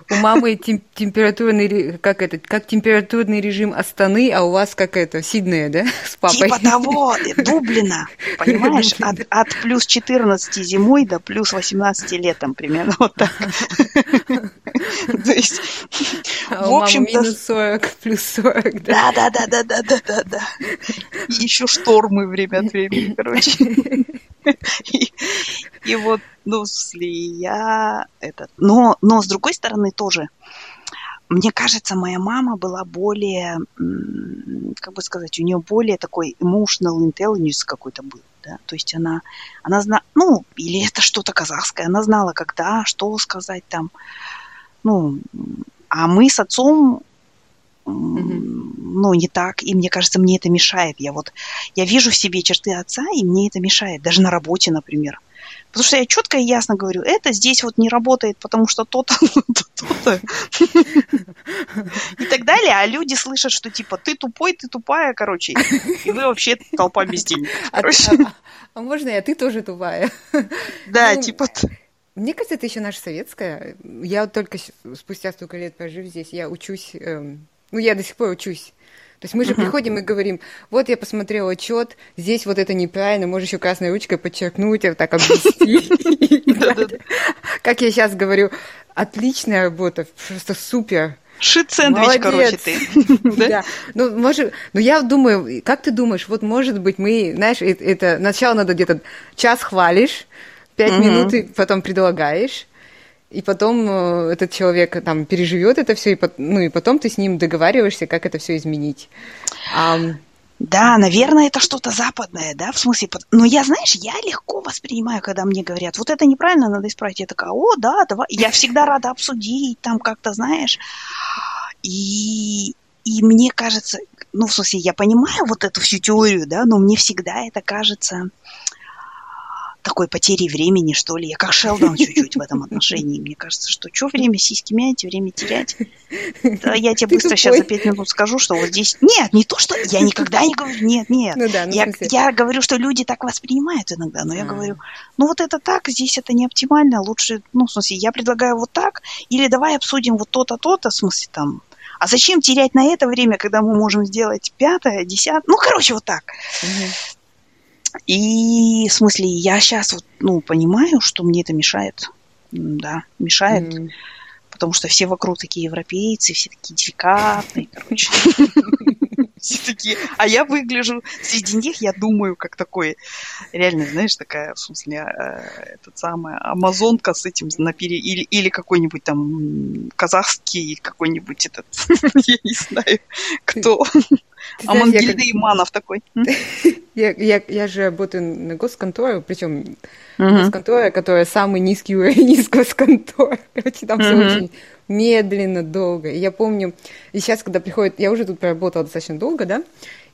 S2: у мамы тем, температурный, как это, как температурный режим Астаны, а у вас как это, Сиднея, да, [laughs] с папой?
S1: Типа того, Дублина, понимаешь, [laughs] от, от плюс 14 зимой до плюс 18 летом примерно вот так. [laughs]
S2: То есть, а в общем минус 40, плюс 40,
S1: да? Да, да, да, да, да, да, да. И еще штормы время от времени, короче. И, и вот, ну, я этот... Но, но с другой стороны тоже, мне кажется, моя мама была более, как бы сказать, у нее более такой emotional intelligence какой-то был. Да? То есть она, она знала, ну, или это что-то казахское, она знала, когда, что сказать там. Ну, а мы с отцом. Ну, не так, и мне кажется, мне это мешает. Я вот, я вижу в себе черты отца, и мне это мешает, даже на работе, например. Потому что я четко и ясно говорю, это здесь вот не работает, потому что [laughs] то-то, то-то. И так далее. А люди слышат, что типа ты тупой, ты тупая, короче. И вы вообще толпа бездельников. [laughs]
S2: А, а, а можно я, ты тоже тупая?
S1: Да, ну, типа...
S2: Мне кажется, это еще наша советская. Я только спустя столько лет прожив здесь, я учусь, эм, ну, я до сих пор учусь то есть мы же uh-huh. приходим и говорим, вот я посмотрел отчет, здесь вот это неправильно, можешь еще красной ручкой подчеркнуть, вот так обвести. [laughs] Как я сейчас говорю, отличная работа, просто супер.
S1: Шит сэндвич, короче, ты. [laughs]
S2: Да. Ну, может, ну я думаю, как ты думаешь, вот может быть мы, знаешь, это сначала надо где-то час хвалишь, пять минут и потом предлагаешь, и потом э, этот человек там переживет это все, и, ну, и потом ты с ним договариваешься, как это все изменить. Um...
S1: Да, наверное, это что-то западное, да, в смысле, но я, знаешь, я легко воспринимаю, когда мне говорят, вот это неправильно, надо исправить. Я такая, о, да, давай, я всегда рада обсудить, там как-то, знаешь, и, и мне кажется, ну, в смысле, я понимаю вот эту всю теорию, да, но мне всегда это кажется, такой потери времени, что ли. Я как Шелдон чуть-чуть в этом отношении. Мне кажется, что что время сиськи мять, время терять. Да, я тебе быстро сейчас за пять минут скажу, что вот здесь... Нет, не то, что... Я никогда не говорю... Нет, нет. Ну да, ну, я, я говорю, что люди так воспринимают иногда, но я а. говорю, ну вот это так, здесь это не оптимально, лучше... Ну, в смысле, я предлагаю вот так, или давай обсудим вот то-то, то-то, в смысле, там... А зачем терять на это время, когда мы можем сделать пятое, десятое? Ну, короче, вот так. Угу. И, в смысле, я сейчас вот, ну, понимаю, что мне это мешает. Да, мешает. Mm. Потому что все вокруг такие европейцы, все такие деликатные, короче. [laughs] Все такие. А я выгляжу среди них, я думаю, как такой, реально, знаешь, такая, в смысле, э, этот самый амазонка с этим на пере... или, или какой-нибудь там казахский какой-нибудь этот, [laughs] я не знаю, кто. А Мангильда Иманов такой. [laughs]
S2: Я, я, я же работаю на госконторе, причем uh-huh. госконтора, которая самый низкий уровень из госконтор. Короче, там uh-huh. все очень медленно, долго. И я помню, и сейчас, когда приходит, я уже тут проработала достаточно долго, да,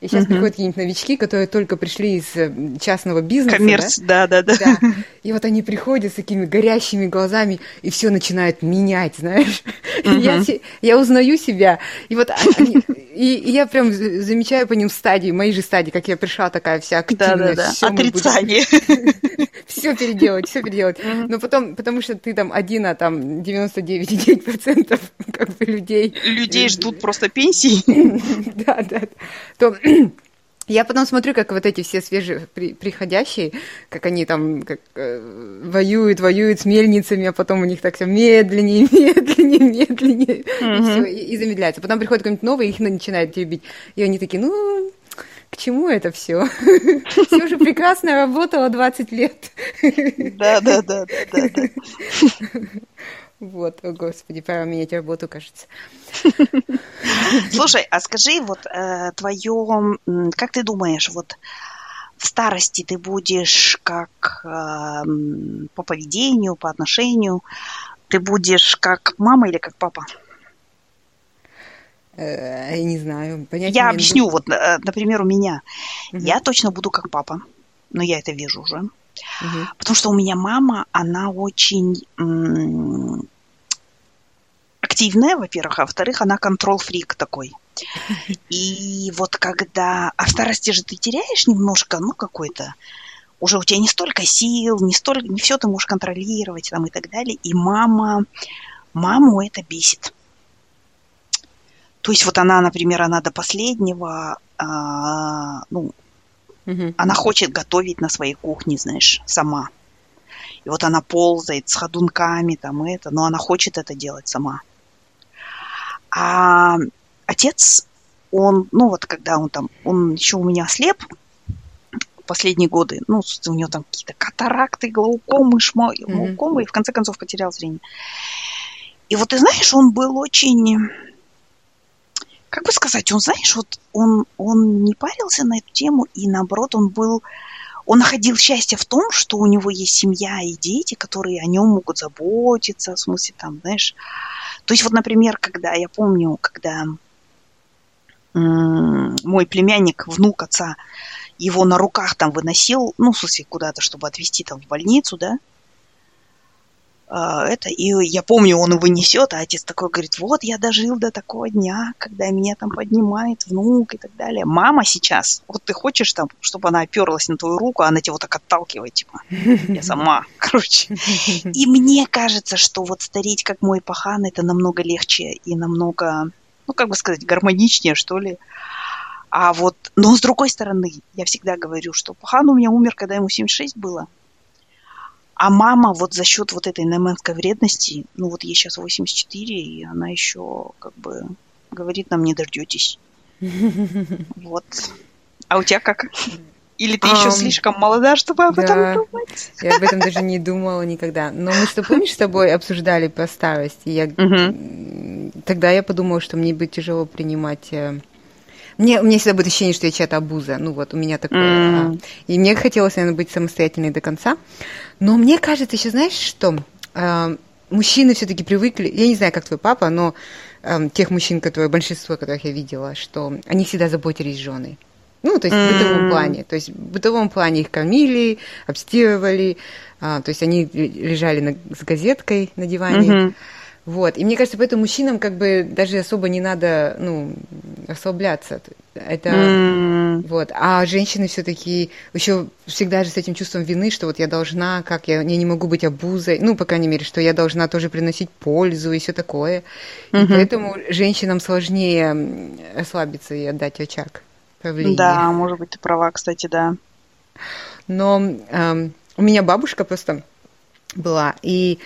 S2: и сейчас угу. приходят какие-нибудь новички, которые только пришли из э, частного бизнеса.
S1: Коммерц, да? Да, да, да.
S2: И вот они приходят с такими горящими глазами, и все начинает менять, знаешь. Угу. Я, я узнаю себя. И вот они, и, и я прям замечаю по ним стадии, мои же стадии, как я пришла такая вся активная.
S1: Да, да, да. Отрицание. [laughs]
S2: Все переделать, все переделать. Но потом, потому что ты там один, а там 99,9% [laughs] как бы людей.
S1: Людей ждут просто пенсии. [laughs]
S2: Да, да. То я потом смотрю, как вот эти все свежие при, приходящие, как они там как, э, воюют, воюют с мельницами, а потом у них так все [laughs] медленнее, медленнее, медленнее, mm-hmm. и все, и, и замедляется. Потом приходит какой-нибудь новый, их начинает любить. И они такие, ну, к чему это все? [laughs] Все уже прекрасно работало 20 лет.
S1: Да, да, да, да, да. [laughs]
S2: Вот, о господи, пора менять работу, кажется. [laughs]
S1: Слушай, а скажи, вот э, твое, как ты думаешь, вот в старости ты будешь как э, по поведению, по отношению, ты будешь как мама или как папа?
S2: Э, я не знаю.
S1: Понятия я объясню, вот, э, например, у меня. Угу. Я точно буду как папа, но я это вижу уже. Угу. Потому что у меня мама, она очень м- активная, во-первых, а во-вторых, она контрол-фрик такой. [laughs] И вот когда... А в старости же ты теряешь немножко, ну, какой-то... Уже у тебя не столько сил, не столько... Не все ты можешь контролировать там и так далее. И мама... Маму это бесит. То есть вот она, например, она до последнего, а, ну, угу. она хочет готовить на своей кухне, знаешь, сама. И вот она ползает с ходунками там это, но она хочет это делать сама. А отец, он, ну вот когда он там, он еще у меня слеп последние годы, ну, у него там какие-то катаракты, глаукомы, шмо, глаукомы, mm-hmm. и в конце концов потерял зрение. И вот ты знаешь, он был очень как бы сказать, он, знаешь, вот он, он не парился на эту тему, и наоборот, он был, он находил счастье в том, что у него есть семья и дети, которые о нем могут заботиться, в смысле, там, знаешь. То есть вот, например, когда, я помню, когда мой племянник, внук отца, его на руках там выносил, ну, в смысле, куда-то, чтобы отвезти там в больницу, да, это, и я помню, он его несет, а отец такой говорит, вот я дожил до такого дня, когда меня там поднимает внук и так далее. Мама сейчас, вот ты хочешь там, чтобы она оперлась на твою руку, а она тебя вот так отталкивает, типа, я сама, [laughs] короче. И мне кажется, что вот стареть как мой пахан, это намного легче и намного, ну, как бы сказать, гармоничнее, что ли. А вот, но с другой стороны, я всегда говорю, что пахан у меня умер, когда ему 76 было. А мама вот за счет вот этой неменской вредности, ну вот ей сейчас 84, и она еще как бы говорит нам не дождетесь. [laughs] Вот. А у тебя как? Или ты еще слишком молода, чтобы об этом думать?
S2: Я об этом даже не думала никогда. Но мы что, помнишь, с тобой обсуждали по старости? Я... Тогда я подумала, что мне будет тяжело принимать э, мне, у меня всегда будет ощущение, что я чья-то обуза. Ну вот, у меня такое. Mm. И мне хотелось, наверное, быть самостоятельной до конца. Но мне кажется, еще знаешь что? Э, мужчины все-таки привыкли, я не знаю, как твой папа, но э, тех мужчин, которые, большинство которых я видела, что они всегда заботились женой. Ну, то есть mm. в бытовом плане. То есть в бытовом плане их кормили, обстирывали. А, то есть они лежали на, с газеткой на диване. Mm-hmm. Вот. И мне кажется, поэтому мужчинам как бы даже особо не надо, ну, расслабляться. Это mm. вот. А женщины все-таки еще всегда же с этим чувством вины, что вот я должна, как я, я не могу быть обузой, ну, по крайней мере, что я должна тоже приносить пользу и все такое. Mm-hmm. И поэтому женщинам сложнее расслабиться и отдать очаг
S1: правления. Да, может быть, ты права, кстати, да.
S2: Но эм, у меня бабушка просто была, и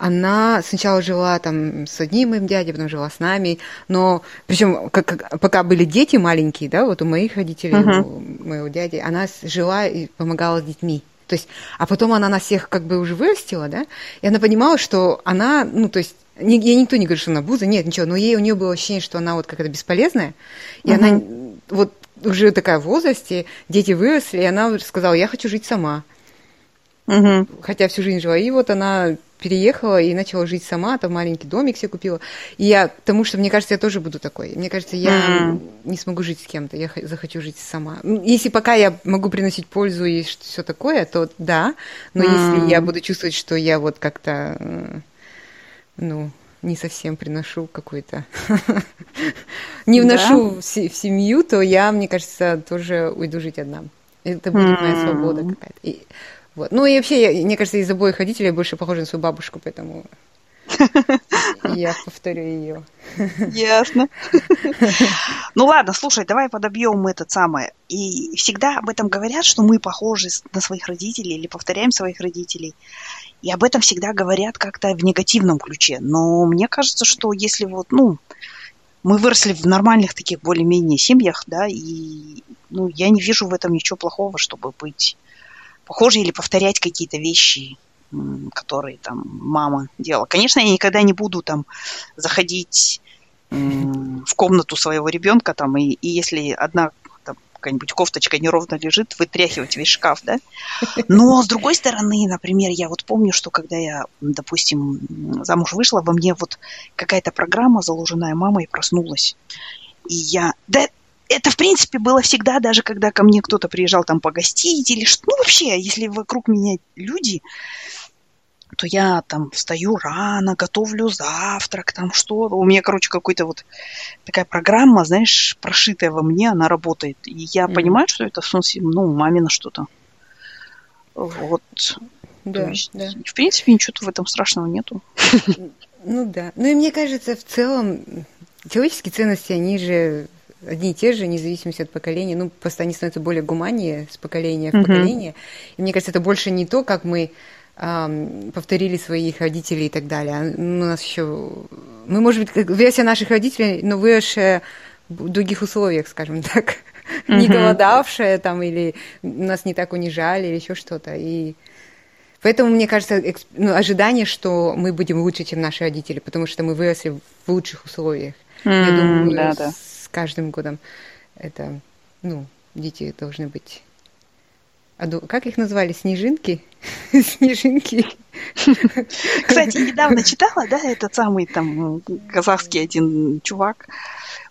S2: она сначала жила там с одним моим дядей, потом жила с нами, но причем как, как, пока были дети маленькие, да, вот у моих родителей, uh-huh. у моего дяди, она жила и помогала с детьми. То есть, а потом она нас всех как бы уже вырастила, да, и она понимала, что она, ну, то есть, не, ей никто не говорит, что она буза, нет, ничего, но ей, у нее было ощущение, что она вот какая-то бесполезная, и uh-huh. она вот уже такая в возрасте, дети выросли, и она сказала, я хочу жить сама. Угу. Хотя всю жизнь жила. И вот она переехала и начала жить сама, там маленький домик себе купила. И я, потому что, мне кажется, я тоже буду такой. Мне кажется, я mm. не смогу жить с кем-то, я захочу жить сама. Ну, если пока я могу приносить пользу и все такое, то да. Но mm. если я буду чувствовать, что я вот как-то, э, ну, не совсем приношу какой-то, [laughs] не вношу в семью, то я, мне кажется, тоже уйду жить одна. Это будет моя свобода какая-то. Вот. Ну и вообще, я, мне кажется, из обоих родителей я больше похожа на свою бабушку, поэтому [laughs] я повторю ее.
S1: Ясно. [laughs] Ну ладно, слушай, давай подобьем это самое. И всегда об этом говорят, что мы похожи на своих родителей или повторяем своих родителей. И об этом всегда говорят как-то в негативном ключе. Но мне кажется, что если вот, ну, мы выросли в нормальных таких более-менее семьях, да, и ну, я не вижу в этом ничего плохого, чтобы быть похожи или повторять какие-то вещи которые там мама делала. Конечно, я никогда не буду там заходить в комнату своего ребенка там, и, и если одна там, какая-нибудь кофточка неровно лежит, вытряхивать весь шкаф, да. Но, с другой стороны, например, я вот помню, что когда я, допустим, замуж вышла, во мне вот какая-то программа, заложенная мамой, проснулась. И я... Да, это, в принципе, было всегда, даже когда ко мне кто-то приезжал там погостить или что. Ну, вообще, если вокруг меня люди, то я там встаю рано, готовлю завтрак, там что У меня, короче, какой-то вот такая программа, знаешь, прошитая во мне, она работает. И я mm-hmm. понимаю, что это, в смысле, ну, мамина что-то. Вот. Да, есть, да. в принципе, ничего в этом страшного нету.
S2: Ну да. Ну и мне кажется, в целом, человеческие ценности, они же одни и те же, вне зависимости от поколения. Ну, просто они становятся более гуманнее с поколения в mm-hmm. поколение. И мне кажется, это больше не то, как мы повторили своих родителей и так далее. А, у нас еще... Мы, может быть, версия наших родителей, но выросшая в других условиях, скажем [laughs] так. Mm-hmm. Не голодавшая там, или нас не так унижали, или еще что-то. И поэтому, мне кажется, эксп... ну, ожидание, что мы будем лучше, чем наши родители, потому что мы выросли в лучших условиях. Mm-hmm, Я думаю, да, да. Каждым годом это, ну, дети должны быть как их назвали? Снежинки? [laughs] Снежинки.
S1: Кстати, недавно читала, да, этот самый там казахский один чувак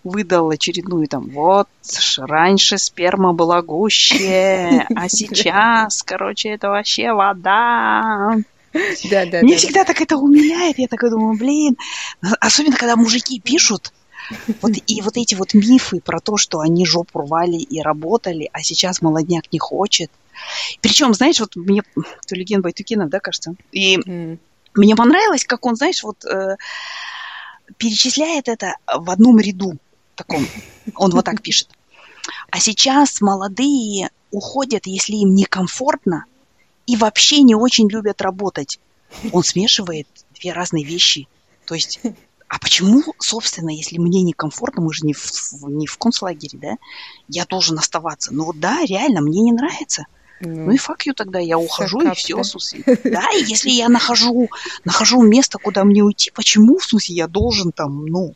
S1: выдал очередную там, вот, раньше сперма была гуще, а [laughs] сейчас, короче, это вообще вода. Да, да, Мне да, всегда да. так это умиляет, я такой думаю, блин, особенно когда мужики пишут, вот, и вот эти вот мифы про то, что они жопу рвали и работали, а сейчас молодняк не хочет. Причем, знаешь, вот мне Тулиген Байтукинов, да, кажется, и mm. мне понравилось, как он, знаешь, вот э, перечисляет это в одном ряду таком. Он вот так пишет. А сейчас молодые уходят, если им некомфортно, и вообще не очень любят работать. Он смешивает две разные вещи. То есть а почему, собственно, если мне некомфортно, мы же не в, не в концлагере, да, я должен оставаться? Ну да, реально, мне не нравится. Ну, ну и фак тогда, я ухожу и все, в смысле. Да, и если я нахожу, нахожу место, куда мне уйти, почему, в смысле, я должен там, ну...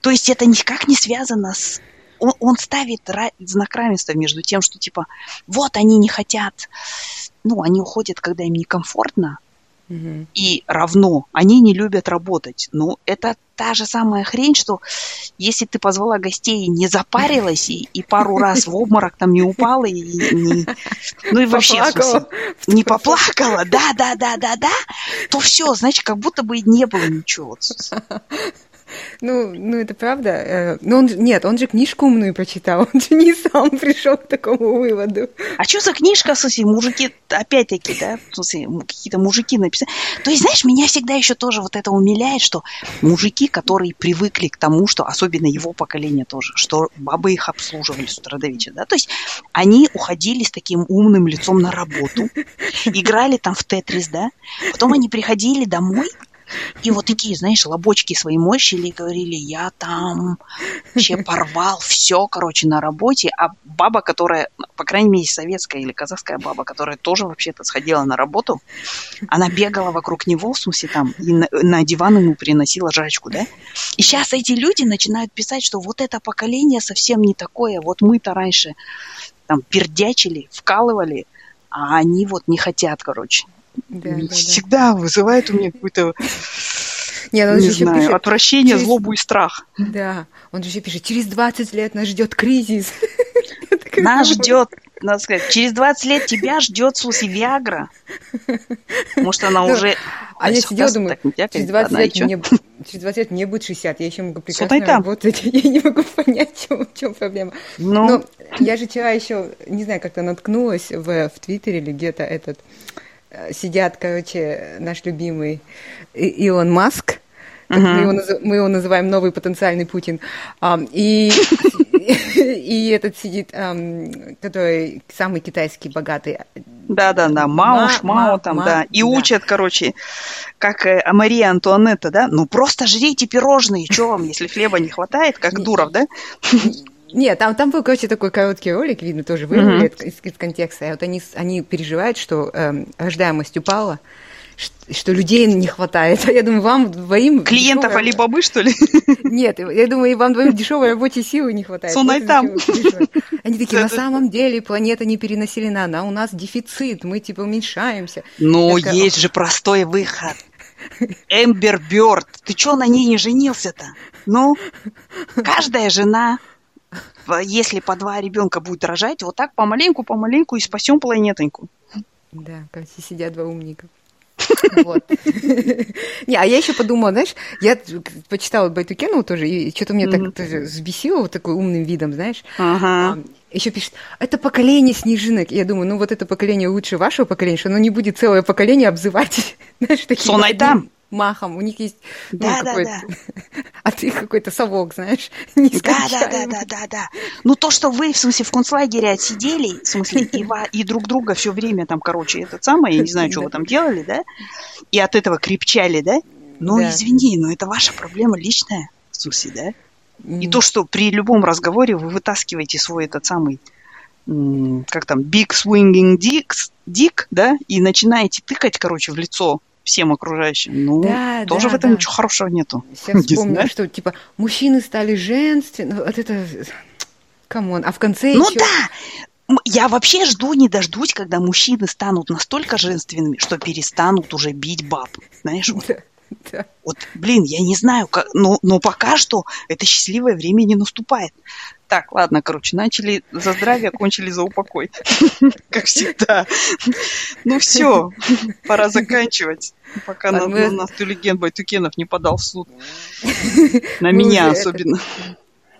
S1: То есть это никак не связано с... Он, он ставит знак равенства между тем, что типа, вот они не хотят, ну, они уходят, когда им некомфортно, и равно они не любят работать. Ну, это та же самая хрень, что если ты позвала гостей, не запарилась и, и пару раз в обморок там не упала и не, ну и вообще поплакала. Смысле, не поплакала, да, да, да, да, да, то все, значит, как будто бы и не было ничего.
S2: Ну, ну это правда. Э, но он нет, он же книжку умную прочитал, он же не сам пришел к такому выводу.
S1: А что за книжка, в смысле, мужики, опять-таки, да, в какие-то мужики написали. То есть, знаешь, меня всегда еще тоже вот это умиляет, что мужики, которые привыкли к тому, что, особенно его поколение тоже, что бабы их обслуживали с утра до вечера, да, то есть они уходили с таким умным лицом на работу, играли там в Тетрис, да, потом они приходили домой, и вот такие, знаешь, лобочки свои мощили и говорили, я там вообще [laughs] порвал все, короче, на работе. А баба, которая, по крайней мере, советская или казахская баба, которая тоже вообще-то сходила на работу, она бегала вокруг него, в смысле там, и на, на диван ему приносила жрачку, да? И сейчас эти люди начинают писать, что вот это поколение совсем не такое. Вот мы-то раньше там пердячили, вкалывали, а они вот не хотят, короче. Да, всегда да. вызывает у меня какую-то нет, он не знаю, пишет, отвращение, через... злобу и страх.
S2: Да, он же еще пишет, через 20 лет нас ждет кризис. [laughs]
S1: Нас ждет, надо сказать, через 20 лет тебя ждет, смысле, Виагра. Может, она ну, уже...
S2: А я сидела, думаю, через 20, лет мне, через 20 лет мне будет 60, я еще могу прекрасно работать, [laughs] я не могу понять, в чем, проблема. Ну. Но я же вчера еще, не знаю, как-то наткнулась в, Твиттере или где-то этот сидят, короче, наш любимый Илон Маск, uh-huh. мы, его, мы его называем новый потенциальный Путин, и, [laughs] и этот сидит, который самый китайский богатый.
S1: Да-да-да, Мао, Мао там, ма, да, и да. учат, короче, как э, Мария Антуанетта, да, ну просто жрите пирожные, что вам, если хлеба не хватает, как Дуров, да?
S2: Нет, там, там был, короче, такой короткий ролик, видно, тоже вырвали mm-hmm. из, из контекста. И вот они, они переживают, что э, рождаемость упала, что людей не хватает. [laughs] А я думаю, вам двоим...
S1: Клиентов дешевая... Алибабы, что ли? [laughs]
S2: Нет, я думаю, вам двоим дешевой рабочей силы не хватает.
S1: Сонай вот там.
S2: Они такие, на самом деле планета не перенаселена, она у нас дефицит, мы типа уменьшаемся.
S1: Ну, есть же простой выход. Эмбер Бёрд, ты чё на ней не женился-то? Ну, [laughs] каждая жена, если по два ребенка будет рожать, вот так помаленьку-помаленьку и спасем планетоньку.
S2: Да, как сидят два умника. [laughs] Вот. [laughs] Не, а я еще подумала, знаешь, я почитала Байтукену тоже, и что-то меня так взбесило вот такой умным видом, знаешь. Ага. Еще пишет, это поколение снежинок. Я думаю, ну вот это поколение лучше вашего поколения, что оно не будет целое поколение обзывать, [laughs] знаешь, такие...
S1: Сонай там
S2: махом. У них есть
S1: да, ну, да, да.
S2: А [laughs] ты какой-то совок, знаешь, [laughs]
S1: да, да, да, да, да, да. Ну то, что вы, в смысле, в концлагере отсидели, в смысле, и, ва, и друг друга все время там, короче, это самое, я не знаю, что вы там делали, да, и от этого крепчали, да? Ну, да. извини, но это ваша проблема личная, в смысле, да? И то, что при любом разговоре вы вытаскиваете свой этот самый как там, big swinging dick, dick, да, и начинаете тыкать, короче, в лицо всем окружающим. Ну, да, тоже да, в этом да. ничего хорошего нету.
S2: Сейчас [laughs] вспомнила, что типа мужчины стали женственны. Вот это. Come on. А в конце.
S1: Ну еще... да! Я вообще жду, не дождусь, когда мужчины станут настолько женственными, что перестанут уже бить баб. Знаешь, вот. Да. [laughs] Да. Вот, блин, я не знаю, как, но, но пока что это счастливое время не наступает. Так, ладно, короче, начали за здравие, кончили за упокой. [laughs] Как всегда. Ну все, пора заканчивать, пока на, мы... нас Тюлеген Байтукенов не подал в суд. [laughs] На меня особенно.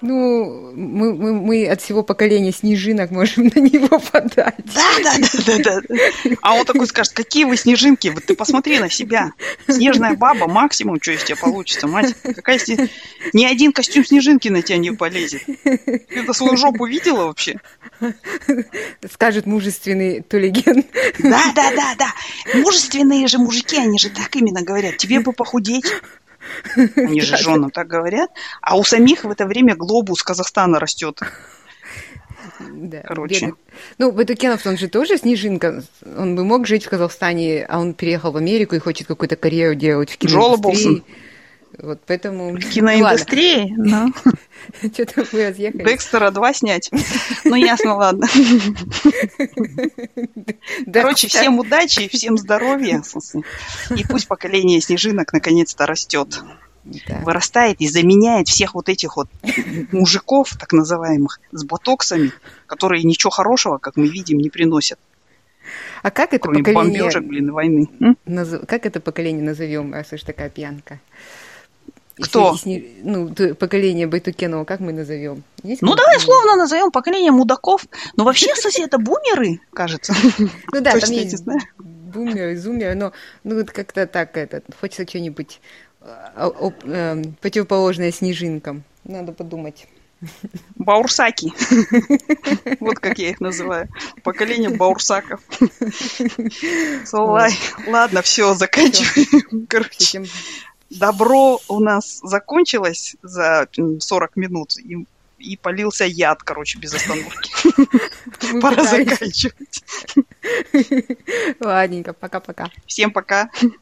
S2: Ну, мы, мы, мы от всего поколения снежинок можем [laughs] на него подать.
S1: Да, да, да, да, да. А он такой скажет, какие вы снежинки? Вот ты посмотри на себя. Снежная баба, максимум, что из тебя получится, мать. Какая снеж... Ни один костюм снежинки на тебя не полезет. Ты это свою жопу видела вообще?
S2: Скажет мужественный Тулиген.
S1: Да, да, да, да. Мужественные же мужики, они же так именно говорят. Тебе бы похудеть. Они же жены так говорят. А у самих в это время глобус Казахстана растет.
S2: Да, Короче. Бедный. Ну, Батукенов, он же тоже снежинка. Он бы мог жить в Казахстане, а он переехал в Америку и хочет какую-то карьеру делать в киноиндустрии. Вот поэтому...
S1: Киноиндустрии? Ну. [laughs]
S2: Что-то мы разъехали.
S1: Декстера 2 снять. [laughs] Ну, ясно, ладно. [laughs] Короче, всем удачи, всем здоровья. И пусть поколение снежинок наконец-то растет. Да. вырастает и заменяет всех вот этих вот мужиков, так называемых, с ботоксами, которые ничего хорошего, как мы видим, не приносят.
S2: А как это Кроме поколение...
S1: бомбежек, блин, войны.
S2: Наз... Как это поколение назовем, раз уж такая пьянка?
S1: Кто?
S2: Если, ну, поколение Байтукенова, как мы назовем?
S1: Есть ну, давай словно назовем поколение мудаков. Но вообще, кстати, это бумеры, кажется.
S2: Ну да, там есть бумеры, зумеры, но ну вот как-то так, это, хочется что-нибудь а, э, противоположное снежинкам. Надо подумать.
S1: Баурсаки. Вот как я их называю. Поколение баурсаков. Ладно, все, заканчиваем. Короче, добро у нас закончилось за 40 минут, и, и полился яд, короче, без остановки. Пора заканчивать.
S2: Ладненько, пока-пока.
S1: Всем пока.